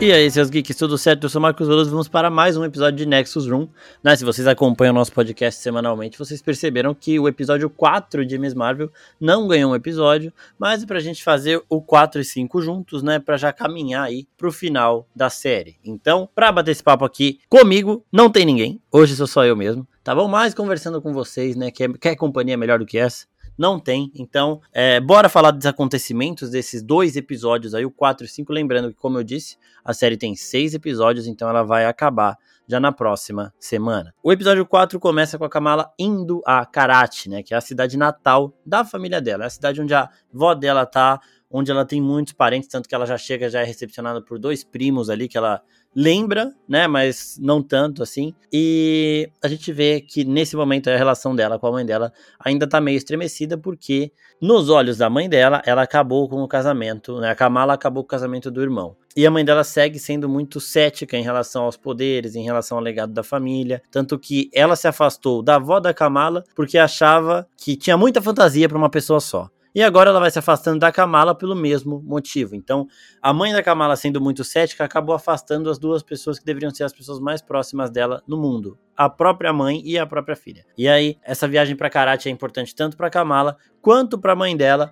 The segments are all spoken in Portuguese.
E aí, seus geeks, tudo certo? Eu sou o Marcos Veloso, vamos para mais um episódio de Nexus Room. Né? Se vocês acompanham o nosso podcast semanalmente, vocês perceberam que o episódio 4 de Miss Marvel não ganhou um episódio, mas é pra gente fazer o 4 e 5 juntos, né? Já caminhar aí pro final da série. Então, pra bater esse papo aqui comigo, não tem ninguém. Hoje sou só eu mesmo, tá bom? Mas conversando com vocês, né? Quer, quer companhia melhor do que essa? Não tem. Então, é, bora falar dos acontecimentos desses dois episódios aí, o 4 e 5. Lembrando que, como eu disse, a série tem seis episódios, então ela vai acabar já na próxima semana. O episódio 4 começa com a Kamala indo a Karate, né, que é a cidade natal da família dela, é a cidade onde a vó dela tá, onde ela tem muitos parentes, tanto que ela já chega, já é recepcionada por dois primos ali que ela lembra, né, mas não tanto assim. E a gente vê que nesse momento a relação dela com a mãe dela ainda tá meio estremecida porque nos olhos da mãe dela, ela acabou com o casamento, né? A Kamala acabou com o casamento do irmão. E a mãe dela segue sendo muito cética em relação aos poderes, em relação ao legado da família, tanto que ela se afastou da avó da Kamala porque achava que tinha muita fantasia para uma pessoa só. E agora ela vai se afastando da Kamala pelo mesmo motivo. Então, a mãe da Kamala, sendo muito cética, acabou afastando as duas pessoas que deveriam ser as pessoas mais próximas dela no mundo: a própria mãe e a própria filha. E aí, essa viagem para Karate é importante tanto para Kamala quanto para a mãe dela,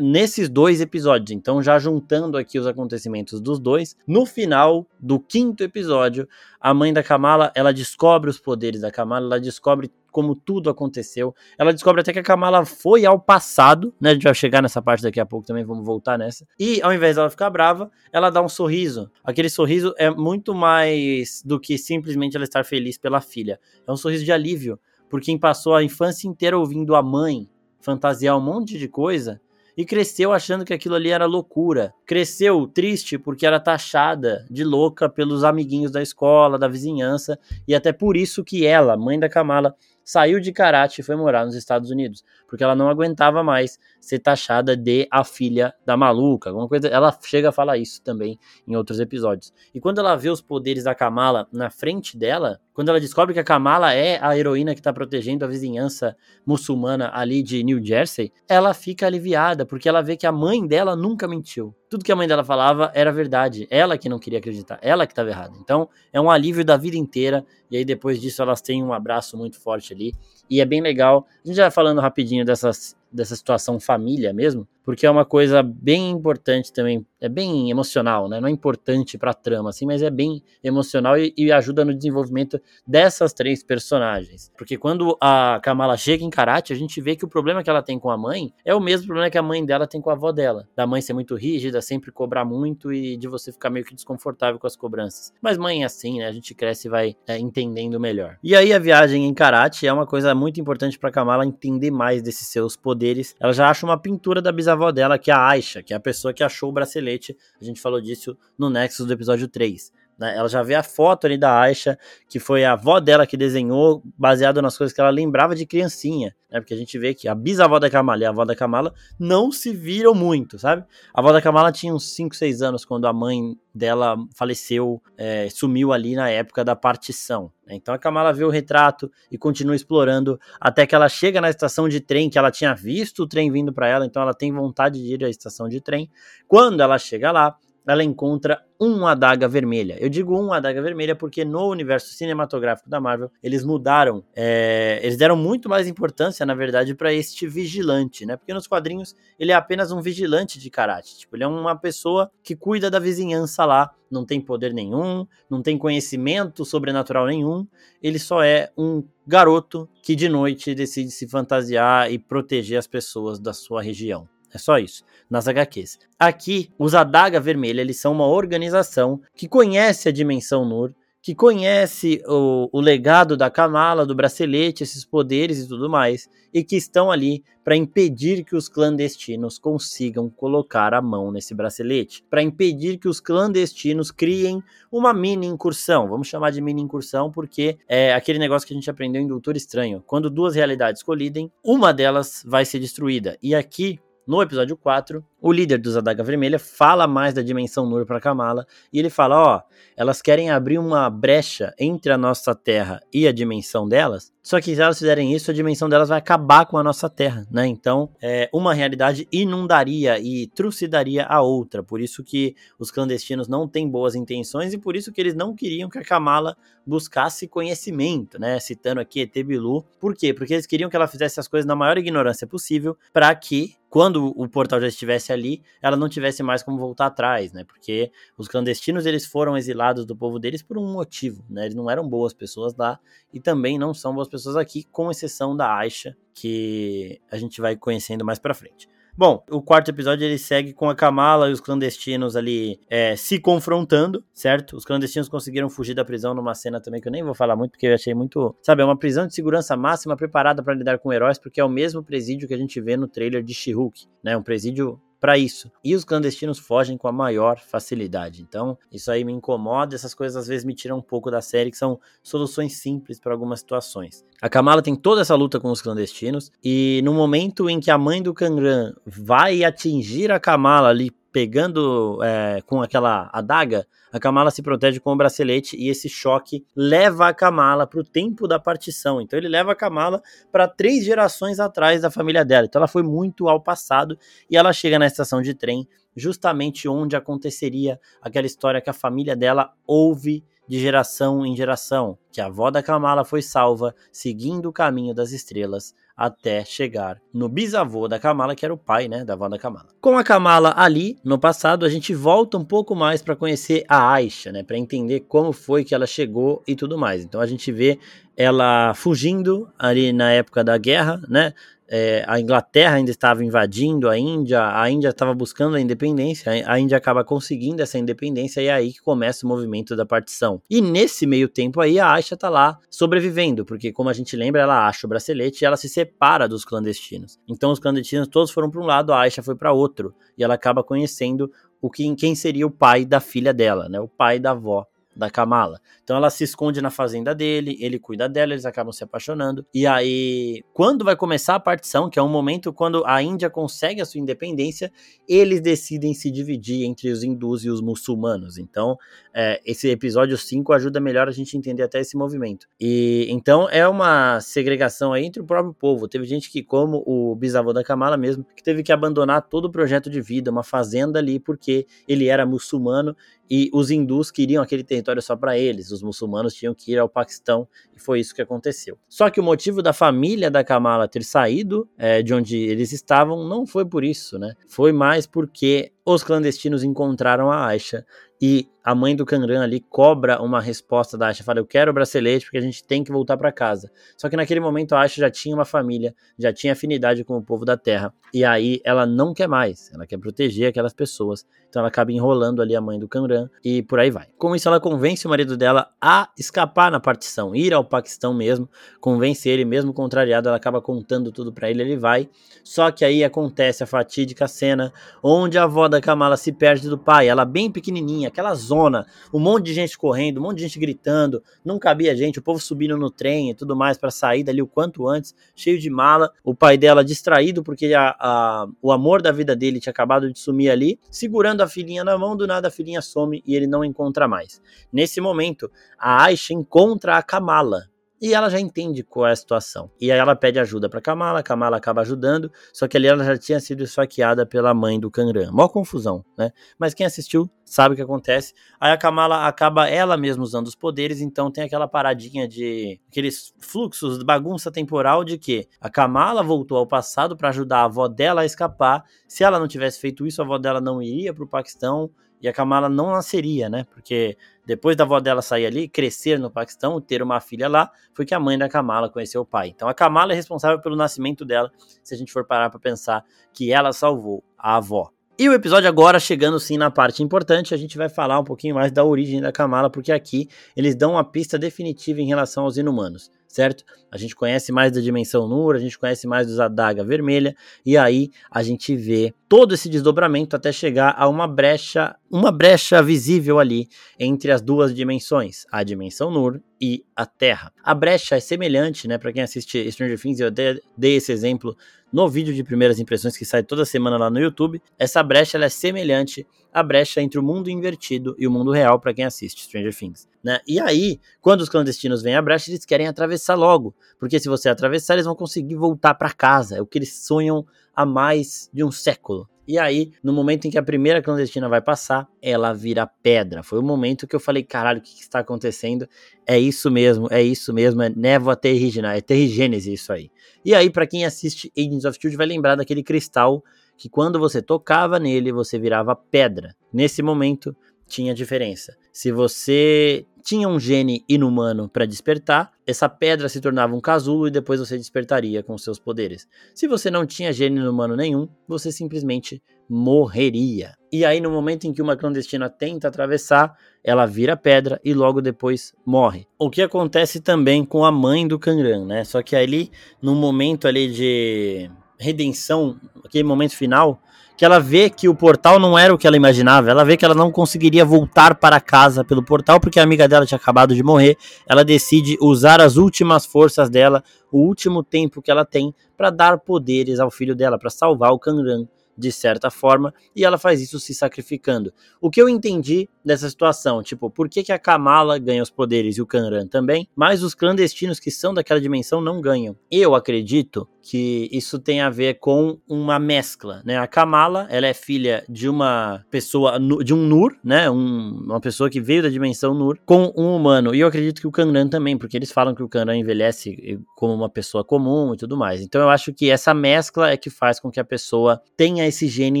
nesses dois episódios. Então, já juntando aqui os acontecimentos dos dois, no final do quinto episódio, a mãe da Kamala, ela descobre os poderes da Kamala, ela descobre como tudo aconteceu. Ela descobre até que a Kamala foi ao passado, né? A gente vai chegar nessa parte daqui a pouco também, vamos voltar nessa. E ao invés dela ficar brava, ela dá um sorriso. Aquele sorriso é muito mais do que simplesmente ela estar feliz pela filha. É um sorriso de alívio, por quem passou a infância inteira ouvindo a mãe fantasiar um monte de coisa e cresceu achando que aquilo ali era loucura. Cresceu triste porque era taxada de louca pelos amiguinhos da escola, da vizinhança, e até por isso que ela, mãe da Kamala, saiu de Karate e foi morar nos Estados Unidos, porque ela não aguentava mais ser taxada de a filha da maluca, alguma coisa. Ela chega a falar isso também em outros episódios. E quando ela vê os poderes da Kamala na frente dela, quando ela descobre que a Kamala é a heroína que está protegendo a vizinhança muçulmana ali de New Jersey, ela fica aliviada, porque ela vê que a mãe dela nunca mentiu. Tudo que a mãe dela falava era verdade. Ela que não queria acreditar, ela que estava errada. Então, é um alívio da vida inteira. E aí, depois disso, elas têm um abraço muito forte ali. E é bem legal. A gente já falando rapidinho dessas, dessa situação família mesmo porque é uma coisa bem importante também, é bem emocional, né? Não é importante para trama, assim, mas é bem emocional e, e, ajuda no desenvolvimento dessas três personagens. Porque quando a Kamala chega em Karate, a gente vê que o problema que ela tem com a mãe é o mesmo problema que a mãe dela tem com a avó dela. Da mãe ser muito rígida, sempre cobrar muito e de você ficar meio que desconfortável com as cobranças. Mas mãe é assim, né? A gente cresce e vai é, entendendo melhor. E aí a viagem em Karate é uma coisa muito importante para Kamala entender mais desses seus poderes. Ela já acha uma pintura da bisavó avó dela, que é a Aisha, que é a pessoa que achou o bracelete. A gente falou disso no Nexus do episódio 3. Né? Ela já vê a foto ali da Aisha, que foi a avó dela que desenhou, baseado nas coisas que ela lembrava de criancinha. Né? Porque a gente vê que a bisavó da Kamala e a avó da Kamala não se viram muito, sabe? A avó da Kamala tinha uns 5, 6 anos quando a mãe dela faleceu, é, sumiu ali na época da partição. Né? Então a Kamala vê o retrato e continua explorando até que ela chega na estação de trem, que ela tinha visto o trem vindo para ela, então ela tem vontade de ir à estação de trem. Quando ela chega lá, ela encontra uma adaga vermelha. Eu digo uma adaga vermelha porque no universo cinematográfico da Marvel eles mudaram, é, eles deram muito mais importância, na verdade, para este vigilante, né? Porque nos quadrinhos ele é apenas um vigilante de karate, tipo, ele é uma pessoa que cuida da vizinhança lá, não tem poder nenhum, não tem conhecimento sobrenatural nenhum, ele só é um garoto que de noite decide se fantasiar e proteger as pessoas da sua região. É só isso, nas HQs. Aqui, os Adaga Vermelha, eles são uma organização que conhece a dimensão Nur, que conhece o, o legado da Kamala, do bracelete, esses poderes e tudo mais, e que estão ali para impedir que os clandestinos consigam colocar a mão nesse bracelete, para impedir que os clandestinos criem uma mini incursão. Vamos chamar de mini incursão porque é aquele negócio que a gente aprendeu em Doutor Estranho. Quando duas realidades colidem, uma delas vai ser destruída. E aqui no episódio 4, o líder dos Adaga Vermelha fala mais da dimensão Nur para Kamala e ele fala: ó, elas querem abrir uma brecha entre a nossa Terra e a dimensão delas. Só que se elas fizerem isso, a dimensão delas vai acabar com a nossa Terra, né? Então, é, uma realidade inundaria e trucidaria a outra. Por isso que os clandestinos não têm boas intenções e por isso que eles não queriam que a Kamala buscasse conhecimento, né? Citando aqui Etebilu. Por quê? Porque eles queriam que ela fizesse as coisas na maior ignorância possível para que quando o portal já estivesse ali, ela não tivesse mais como voltar atrás, né? Porque os clandestinos eles foram exilados do povo deles por um motivo, né? Eles não eram boas pessoas lá e também não são boas pessoas aqui, com exceção da Aisha, que a gente vai conhecendo mais para frente. Bom, o quarto episódio ele segue com a Kamala e os clandestinos ali é, se confrontando, certo? Os clandestinos conseguiram fugir da prisão numa cena também que eu nem vou falar muito, porque eu achei muito. Sabe, é uma prisão de segurança máxima preparada para lidar com heróis, porque é o mesmo presídio que a gente vê no trailer de She-Hulk, né? Um presídio para isso. E os clandestinos fogem com a maior facilidade. Então, isso aí me incomoda, essas coisas às vezes me tiram um pouco da série, que são soluções simples para algumas situações. A Kamala tem toda essa luta com os clandestinos, e no momento em que a mãe do Kangran vai atingir a Kamala ali pegando é, com aquela adaga, a Kamala se protege com o bracelete e esse choque leva a Kamala para o tempo da partição. Então ele leva a Kamala para três gerações atrás da família dela. Então ela foi muito ao passado e ela chega na estação de trem justamente onde aconteceria aquela história que a família dela ouve de geração em geração, que a avó da Kamala foi salva seguindo o caminho das estrelas até chegar no bisavô da Kamala, que era o pai, né, da avó da Kamala. Com a Kamala ali, no passado, a gente volta um pouco mais para conhecer a Aisha, né, para entender como foi que ela chegou e tudo mais. Então a gente vê ela fugindo ali na época da guerra, né, é, a Inglaterra ainda estava invadindo a Índia, a Índia estava buscando a independência, a Índia acaba conseguindo essa independência e é aí que começa o movimento da partição. E nesse meio tempo aí a Aisha tá lá sobrevivendo, porque como a gente lembra, ela acha o bracelete e ela se separa dos clandestinos. Então os clandestinos todos foram para um lado, a Aisha foi para outro e ela acaba conhecendo o que quem seria o pai da filha dela, né? O pai da avó da Kamala. Então ela se esconde na fazenda dele, ele cuida dela, eles acabam se apaixonando. E aí, quando vai começar a partição, que é um momento quando a Índia consegue a sua independência, eles decidem se dividir entre os hindus e os muçulmanos. Então, é, esse episódio 5 ajuda melhor a gente entender até esse movimento. E então é uma segregação aí entre o próprio povo. Teve gente que, como o bisavô da Kamala mesmo, que teve que abandonar todo o projeto de vida, uma fazenda ali, porque ele era muçulmano e os hindus queriam aquele território só para eles, os muçulmanos tinham que ir ao Paquistão e foi isso que aconteceu. Só que o motivo da família da Kamala ter saído é, de onde eles estavam não foi por isso, né? Foi mais porque os clandestinos encontraram a Aisha e a mãe do Kangran ali cobra uma resposta da Aisha, fala, eu quero o bracelete porque a gente tem que voltar para casa. Só que naquele momento a Aisha já tinha uma família, já tinha afinidade com o povo da terra, e aí ela não quer mais, ela quer proteger aquelas pessoas, então ela acaba enrolando ali a mãe do Kangran e por aí vai. Com isso ela convence o marido dela a escapar na partição, ir ao Paquistão mesmo, convence ele mesmo contrariado, ela acaba contando tudo para ele, ele vai. Só que aí acontece a fatídica cena onde a avó da Kamala se perde do pai, ela bem pequenininha, aquela zona, um monte de gente correndo, um monte de gente gritando, não cabia gente, o povo subindo no trem e tudo mais para sair dali o quanto antes, cheio de mala, o pai dela distraído porque a, a, o amor da vida dele tinha acabado de sumir ali, segurando a filhinha na mão, do nada a filhinha some e ele não encontra mais. Nesse momento, a Aisha encontra a Kamala, e ela já entende qual é a situação. E aí ela pede ajuda para Kamala, Kamala acaba ajudando, só que ali ela já tinha sido esfaqueada pela mãe do Kangran. Mó confusão, né? Mas quem assistiu sabe o que acontece. Aí a Kamala acaba ela mesma usando os poderes, então tem aquela paradinha de aqueles fluxos de bagunça temporal de que a Kamala voltou ao passado para ajudar a avó dela a escapar. Se ela não tivesse feito isso, a avó dela não iria para o Paquistão e a Kamala não nasceria, né? Porque depois da avó dela sair ali, crescer no Paquistão, ter uma filha lá, foi que a mãe da Kamala conheceu o pai. Então a Kamala é responsável pelo nascimento dela, se a gente for parar para pensar que ela salvou a avó. E o episódio agora, chegando sim na parte importante, a gente vai falar um pouquinho mais da origem da Kamala, porque aqui eles dão uma pista definitiva em relação aos inumanos certo? A gente conhece mais da dimensão Nur, a gente conhece mais dos Adaga Vermelha, e aí a gente vê todo esse desdobramento até chegar a uma brecha uma brecha visível ali entre as duas dimensões, a dimensão Nur e a Terra. A brecha é semelhante, né, para quem assiste Stranger Things, eu dei, dei esse exemplo no vídeo de primeiras impressões que sai toda semana lá no YouTube. Essa brecha é semelhante à brecha entre o mundo invertido e o mundo real para quem assiste Stranger Things. Né? E aí, quando os clandestinos vêm à brecha, eles querem atravessar logo, porque se você atravessar, eles vão conseguir voltar para casa. É o que eles sonham há mais de um século. E aí, no momento em que a primeira clandestina vai passar, ela vira pedra. Foi o momento que eu falei, caralho, o que, que está acontecendo? É isso mesmo, é isso mesmo, é névoa terrigena, é terrigênese isso aí. E aí, para quem assiste Agents of Shield vai lembrar daquele cristal que quando você tocava nele, você virava pedra. Nesse momento, tinha diferença. Se você tinha um gene inumano para despertar, essa pedra se tornava um casulo e depois você despertaria com seus poderes. Se você não tinha gene inumano nenhum, você simplesmente morreria. E aí, no momento em que uma clandestina tenta atravessar, ela vira pedra e logo depois morre. O que acontece também com a mãe do Kangran, né? Só que ali, no momento ali de redenção, aquele momento final, que ela vê que o portal não era o que ela imaginava. Ela vê que ela não conseguiria voltar para casa pelo portal porque a amiga dela tinha acabado de morrer. Ela decide usar as últimas forças dela, o último tempo que ela tem, para dar poderes ao filho dela, para salvar o Kanran de certa forma, e ela faz isso se sacrificando. O que eu entendi dessa situação, tipo, por que, que a Kamala ganha os poderes e o Kanran também, mas os clandestinos que são daquela dimensão não ganham. Eu acredito que isso tem a ver com uma mescla, né? A Kamala, ela é filha de uma pessoa, de um Nur, né? Um, uma pessoa que veio da dimensão Nur, com um humano. E eu acredito que o Kanran também, porque eles falam que o Kanran envelhece como uma pessoa comum e tudo mais. Então eu acho que essa mescla é que faz com que a pessoa tenha esse gene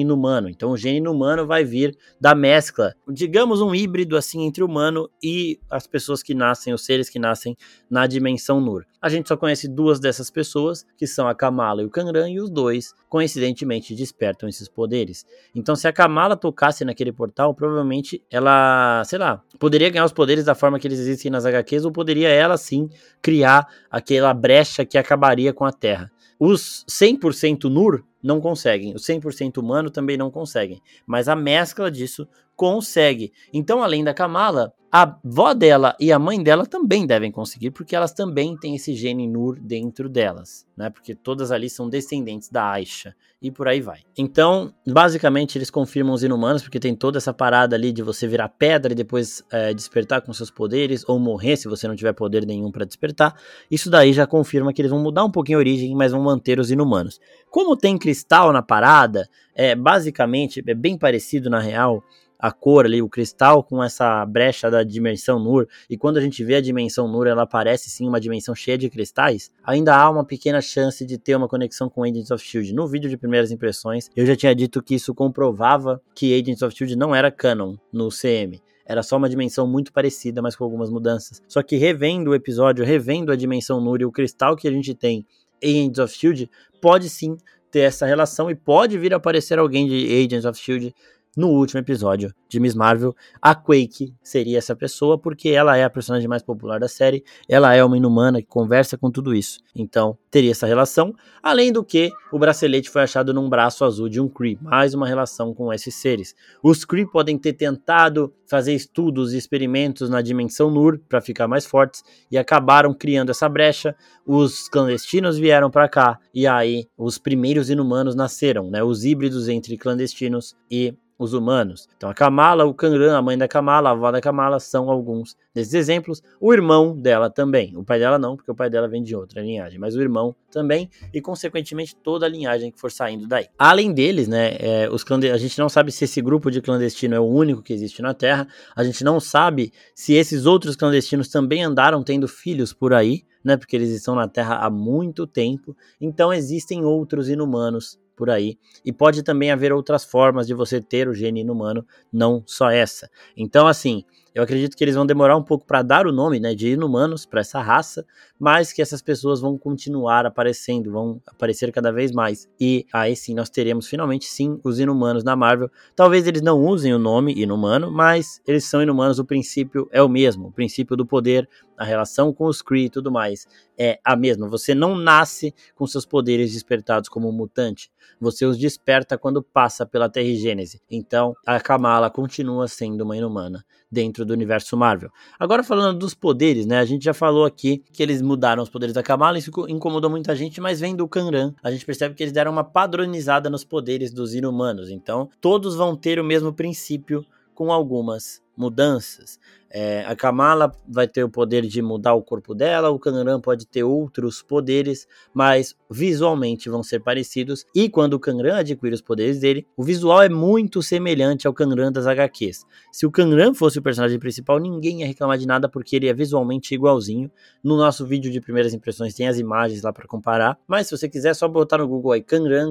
inumano. Então o gene inumano vai vir da mescla, digamos um híbrido assim entre humano e as pessoas que nascem, os seres que nascem na dimensão Nur. A gente só conhece duas dessas pessoas, que são a Kamala e o Kanran, e os dois, coincidentemente, despertam esses poderes. Então, se a Kamala tocasse naquele portal, provavelmente ela, sei lá, poderia ganhar os poderes da forma que eles existem nas HQs, ou poderia ela sim criar aquela brecha que acabaria com a Terra. Os 100% Nur não conseguem, os 100% humano também não conseguem, mas a mescla disso consegue. Então, além da Kamala, a vó dela e a mãe dela também devem conseguir, porque elas também têm esse gene Nur dentro delas, né? Porque todas ali são descendentes da Aisha e por aí vai. Então, basicamente, eles confirmam os inumanos, porque tem toda essa parada ali de você virar pedra e depois é, despertar com seus poderes, ou morrer se você não tiver poder nenhum para despertar. Isso daí já confirma que eles vão mudar um pouquinho a origem, mas vão manter os inumanos. Como tem cristal na parada, é basicamente é bem parecido na real a cor ali, o cristal com essa brecha da dimensão Nur, e quando a gente vê a dimensão Nur, ela parece sim uma dimensão cheia de cristais, ainda há uma pequena chance de ter uma conexão com Agents of Shield. No vídeo de primeiras impressões, eu já tinha dito que isso comprovava que Agents of Shield não era canon no CM. Era só uma dimensão muito parecida, mas com algumas mudanças. Só que revendo o episódio, revendo a dimensão Nur e o cristal que a gente tem em Agents of Shield, pode sim ter essa relação e pode vir a aparecer alguém de Agents of Shield no último episódio de Miss Marvel. A Quake seria essa pessoa, porque ela é a personagem mais popular da série, ela é uma inumana que conversa com tudo isso. Então, teria essa relação. Além do que, o bracelete foi achado num braço azul de um Kree, mais uma relação com esses seres. Os Kree podem ter tentado fazer estudos e experimentos na dimensão Nur para ficar mais fortes e acabaram criando essa brecha. Os clandestinos vieram para cá e aí os primeiros inumanos nasceram, né? Os híbridos entre clandestinos e os humanos. Então a Kamala, o Kanran, a mãe da Kamala, a avó da Kamala são alguns desses exemplos. O irmão dela também. O pai dela não, porque o pai dela vem de outra linhagem, mas o irmão também e consequentemente toda a linhagem que for saindo daí. Além deles, né, é, os a gente não sabe se esse grupo de clandestino é o único que existe na Terra. A gente não sabe se esses outros clandestinos também andaram tendo filhos por aí. Né, porque eles estão na Terra há muito tempo, então existem outros inumanos por aí. E pode também haver outras formas de você ter o gene inumano, não só essa. Então, assim, Eu acredito que eles vão demorar um pouco para dar o nome, né, de inumanos para essa raça, mas que essas pessoas vão continuar aparecendo, vão aparecer cada vez mais. E aí sim nós teremos finalmente sim os inumanos na Marvel. Talvez eles não usem o nome inumano, mas eles são inumanos, o princípio é o mesmo, o princípio do poder, a relação com os Kree e tudo mais é a mesma. Você não nasce com seus poderes despertados como um mutante. Você os desperta quando passa pela Terrigênese. Então, a Kamala continua sendo uma inumana dentro do universo Marvel. Agora falando dos poderes, né? A gente já falou aqui que eles mudaram os poderes da Kamala, isso incomodou muita gente, mas vendo o Kanran, a gente percebe que eles deram uma padronizada nos poderes dos inumanos. Então, todos vão ter o mesmo princípio com algumas mudanças. É, a Kamala vai ter o poder de mudar o corpo dela, o Kanran pode ter outros poderes, mas visualmente vão ser parecidos. E quando o Kanran adquire os poderes dele, o visual é muito semelhante ao Kanran das HQs. Se o Kanran fosse o personagem principal, ninguém ia reclamar de nada porque ele é visualmente igualzinho. No nosso vídeo de primeiras impressões tem as imagens lá para comparar, mas se você quiser é só botar no Google aí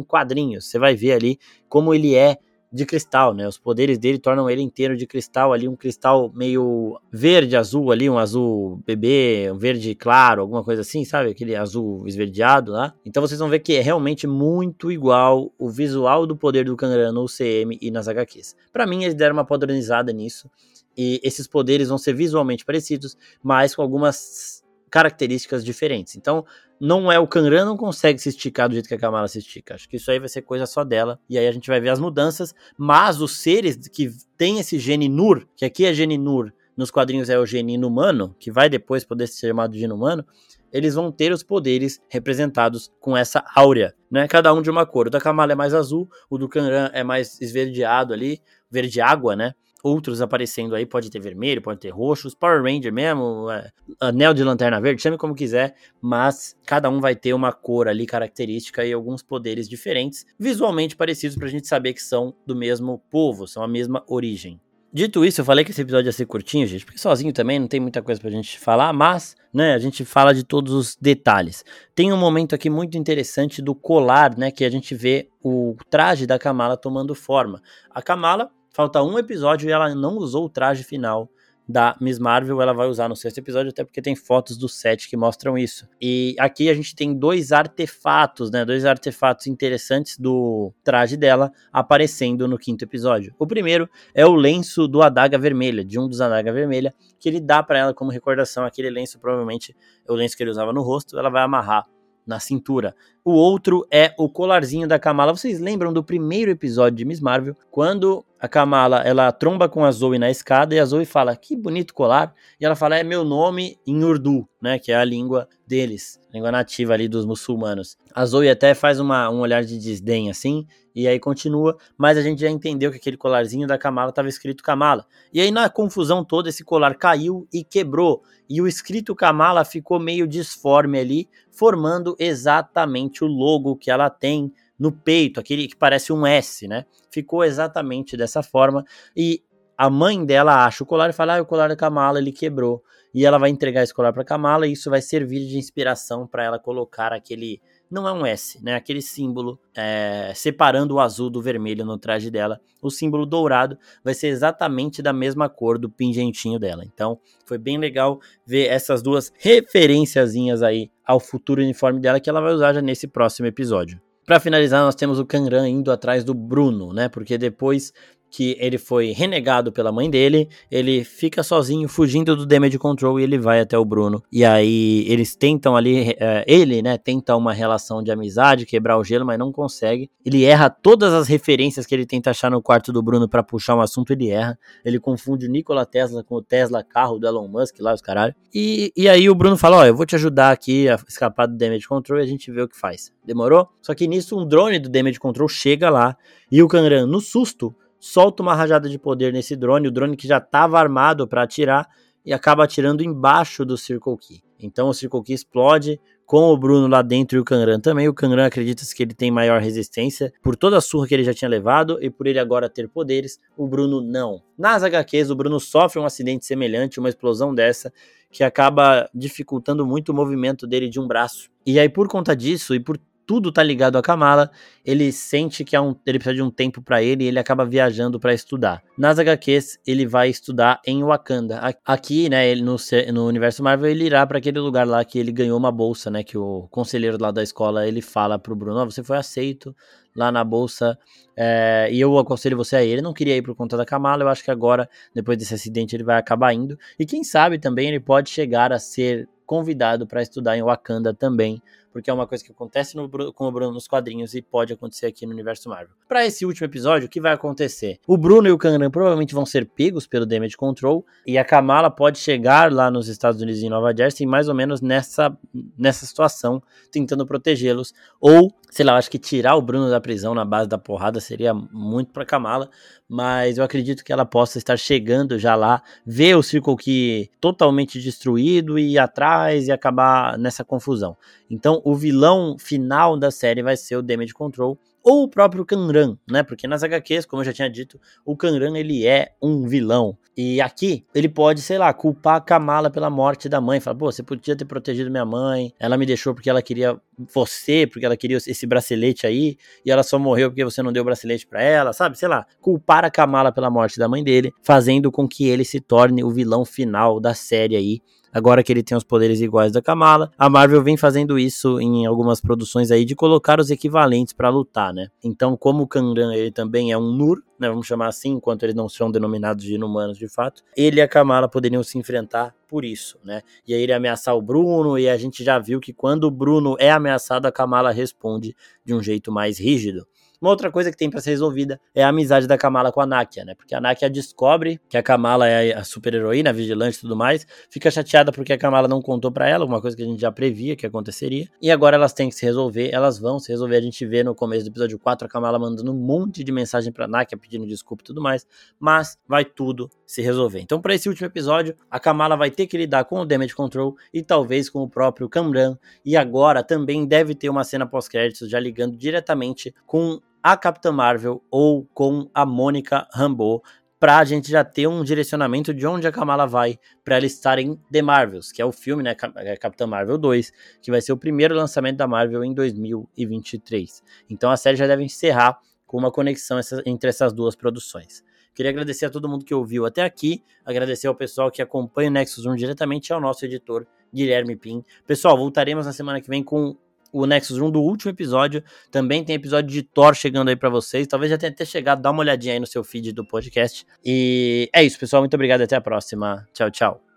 quadrinhos, você vai ver ali como ele é de cristal, né? Os poderes dele tornam ele inteiro de cristal ali, um cristal meio verde, azul ali, um azul bebê, um verde claro, alguma coisa assim, sabe? Aquele azul esverdeado lá. Então vocês vão ver que é realmente muito igual o visual do poder do Kangaran no CM e nas HQs. Para mim eles deram uma padronizada nisso e esses poderes vão ser visualmente parecidos, mas com algumas características diferentes. Então, não é o Kanran não consegue se esticar do jeito que a Kamala se estica. Acho que isso aí vai ser coisa só dela. E aí a gente vai ver as mudanças. Mas os seres que têm esse gene Nur, que aqui é gene Nur, nos quadrinhos é o gene inumano, que vai depois poder ser chamado de inumano, eles vão ter os poderes representados com essa áurea, né? Cada um de uma cor. O da Kamala é mais azul, o do Kanran é mais esverdeado ali, verde água, né? Outros aparecendo aí, pode ter vermelho, pode ter roxo, os Power Ranger mesmo, é, anel de lanterna verde, chame como quiser, mas cada um vai ter uma cor ali característica e alguns poderes diferentes, visualmente parecidos pra gente saber que são do mesmo povo, são a mesma origem. Dito isso, eu falei que esse episódio ia ser curtinho, gente, porque sozinho também não tem muita coisa pra gente falar, mas, né, a gente fala de todos os detalhes. Tem um momento aqui muito interessante do colar, né, que a gente vê o traje da Kamala tomando forma. A Kamala Falta um episódio e ela não usou o traje final da Miss Marvel, ela vai usar no sexto episódio, até porque tem fotos do set que mostram isso. E aqui a gente tem dois artefatos, né? Dois artefatos interessantes do traje dela aparecendo no quinto episódio. O primeiro é o lenço do Adaga Vermelha, de um dos Adaga Vermelha, que ele dá para ela como recordação. Aquele lenço provavelmente é o lenço que ele usava no rosto, ela vai amarrar na cintura. O outro é o colarzinho da Kamala. Vocês lembram do primeiro episódio de Miss Marvel, quando a Kamala ela tromba com a Zoe na escada e a Zoe fala: "Que bonito colar". E ela fala: "É meu nome em urdu, né, que é a língua deles, língua nativa ali dos muçulmanos". A Zoe até faz uma, um olhar de desdém assim, e aí continua, mas a gente já entendeu que aquele colarzinho da Kamala estava escrito Kamala. E aí na confusão toda esse colar caiu e quebrou, e o escrito Kamala ficou meio disforme ali, formando exatamente o logo que ela tem no peito, aquele que parece um S, né? Ficou exatamente dessa forma e a mãe dela acha o colar e fala: ah, o colar da Kamala ele quebrou. E ela vai entregar esse colar para Kamala e isso vai servir de inspiração para ela colocar aquele não é um S, né? Aquele símbolo é, separando o azul do vermelho no traje dela. O símbolo dourado vai ser exatamente da mesma cor do pingentinho dela. Então, foi bem legal ver essas duas referenciazinhas aí ao futuro uniforme dela que ela vai usar já nesse próximo episódio. Para finalizar, nós temos o Kanran indo atrás do Bruno, né? Porque depois que ele foi renegado pela mãe dele, ele fica sozinho, fugindo do damage control e ele vai até o Bruno. E aí eles tentam ali, é, ele, né, tenta uma relação de amizade, quebrar o gelo, mas não consegue. Ele erra todas as referências que ele tenta achar no quarto do Bruno para puxar um assunto, ele erra. Ele confunde o Nikola Tesla com o Tesla carro do Elon Musk lá, os caralho. E, e aí o Bruno fala, ó, eu vou te ajudar aqui a escapar do damage control e a gente vê o que faz. Demorou? Só que nisso um drone do damage control chega lá e o Kanran, no susto, solta uma rajada de poder nesse drone, o drone que já estava armado para atirar e acaba atirando embaixo do Circle Key. Então o Circle Key explode com o Bruno lá dentro e o Kanran também. O Kanran acredita que ele tem maior resistência por toda a surra que ele já tinha levado e por ele agora ter poderes. O Bruno não. Nas HQs, o Bruno sofre um acidente semelhante, uma explosão dessa, que acaba dificultando muito o movimento dele de um braço. E aí, por conta disso e por tudo tá ligado a Kamala, ele sente que um, ele precisa de um tempo para ele e ele acaba viajando para estudar. Nas HQs, ele vai estudar em Wakanda. Aqui, né, ele no, no universo Marvel, ele irá para aquele lugar lá que ele ganhou uma bolsa, né, que o conselheiro lá da escola, ele fala pro Bruno, oh, você foi aceito lá na bolsa é, e eu aconselho você a ir. Ele não queria ir por conta da Kamala, eu acho que agora, depois desse acidente, ele vai acabar indo. E quem sabe também ele pode chegar a ser convidado para estudar em Wakanda também, porque é uma coisa que acontece no, com o Bruno nos quadrinhos e pode acontecer aqui no universo Marvel. Para esse último episódio, o que vai acontecer? O Bruno e o Kanran provavelmente vão ser pegos pelo Damage Control e a Kamala pode chegar lá nos Estados Unidos em Nova Jersey mais ou menos nessa, nessa situação, tentando protegê-los ou sei lá, acho que tirar o Bruno da prisão na base da porrada seria muito para Kamala, mas eu acredito que ela possa estar chegando já lá, ver o Circle Key totalmente destruído e ir atrás e acabar nessa confusão. Então, o vilão final da série vai ser o Damage Control ou o próprio Kanran, né? Porque nas HQs, como eu já tinha dito, o Kanran ele é um vilão. E aqui ele pode, sei lá, culpar a Kamala pela morte da mãe. Fala, pô, você podia ter protegido minha mãe. Ela me deixou porque ela queria você, porque ela queria esse bracelete aí, e ela só morreu porque você não deu o bracelete para ela, sabe? Sei lá, culpar a Kamala pela morte da mãe dele, fazendo com que ele se torne o vilão final da série aí agora que ele tem os poderes iguais da Kamala. A Marvel vem fazendo isso em algumas produções aí de colocar os equivalentes para lutar, né? Então, como o Kanran ele também é um Nur, né, vamos chamar assim, enquanto eles não são denominados de inumanos de fato, ele e a Kamala poderiam se enfrentar por isso, né? E aí ele ameaçar o Bruno, e a gente já viu que quando o Bruno é ameaçado, a Kamala responde de um jeito mais rígido. Uma outra coisa que tem para ser resolvida é a amizade da Kamala com a Nakia, né? Porque a Nakia descobre que a Kamala é a super-heroína, a vigilante e tudo mais, fica chateada porque a Kamala não contou para ela, uma coisa que a gente já previa que aconteceria. E agora elas têm que se resolver, elas vão se resolver. A gente vê no começo do episódio 4 a Kamala mandando um monte de mensagem pra Nakia pedindo desculpa e tudo mais, mas vai tudo se resolver. Então, para esse último episódio, a Kamala vai ter que lidar com o Damage Control e talvez com o próprio Kamran. E agora também deve ter uma cena pós-créditos já ligando diretamente com a Capitã Marvel ou com a Mônica Rambeau para a gente já ter um direcionamento de onde a Kamala vai para ela estar em The Marvels, que é o filme, né, é Capitã Marvel 2, que vai ser o primeiro lançamento da Marvel em 2023. Então a série já deve encerrar com uma conexão entre essas duas produções. Queria agradecer a todo mundo que ouviu até aqui, agradecer ao pessoal que acompanha o Nexus 1 diretamente ao nosso editor Guilherme Pim. Pessoal, voltaremos na semana que vem com o Nexus Room do último episódio. Também tem episódio de Thor chegando aí para vocês. Talvez já tenha até chegado, dá uma olhadinha aí no seu feed do podcast. E é isso, pessoal. Muito obrigado. Até a próxima. Tchau, tchau.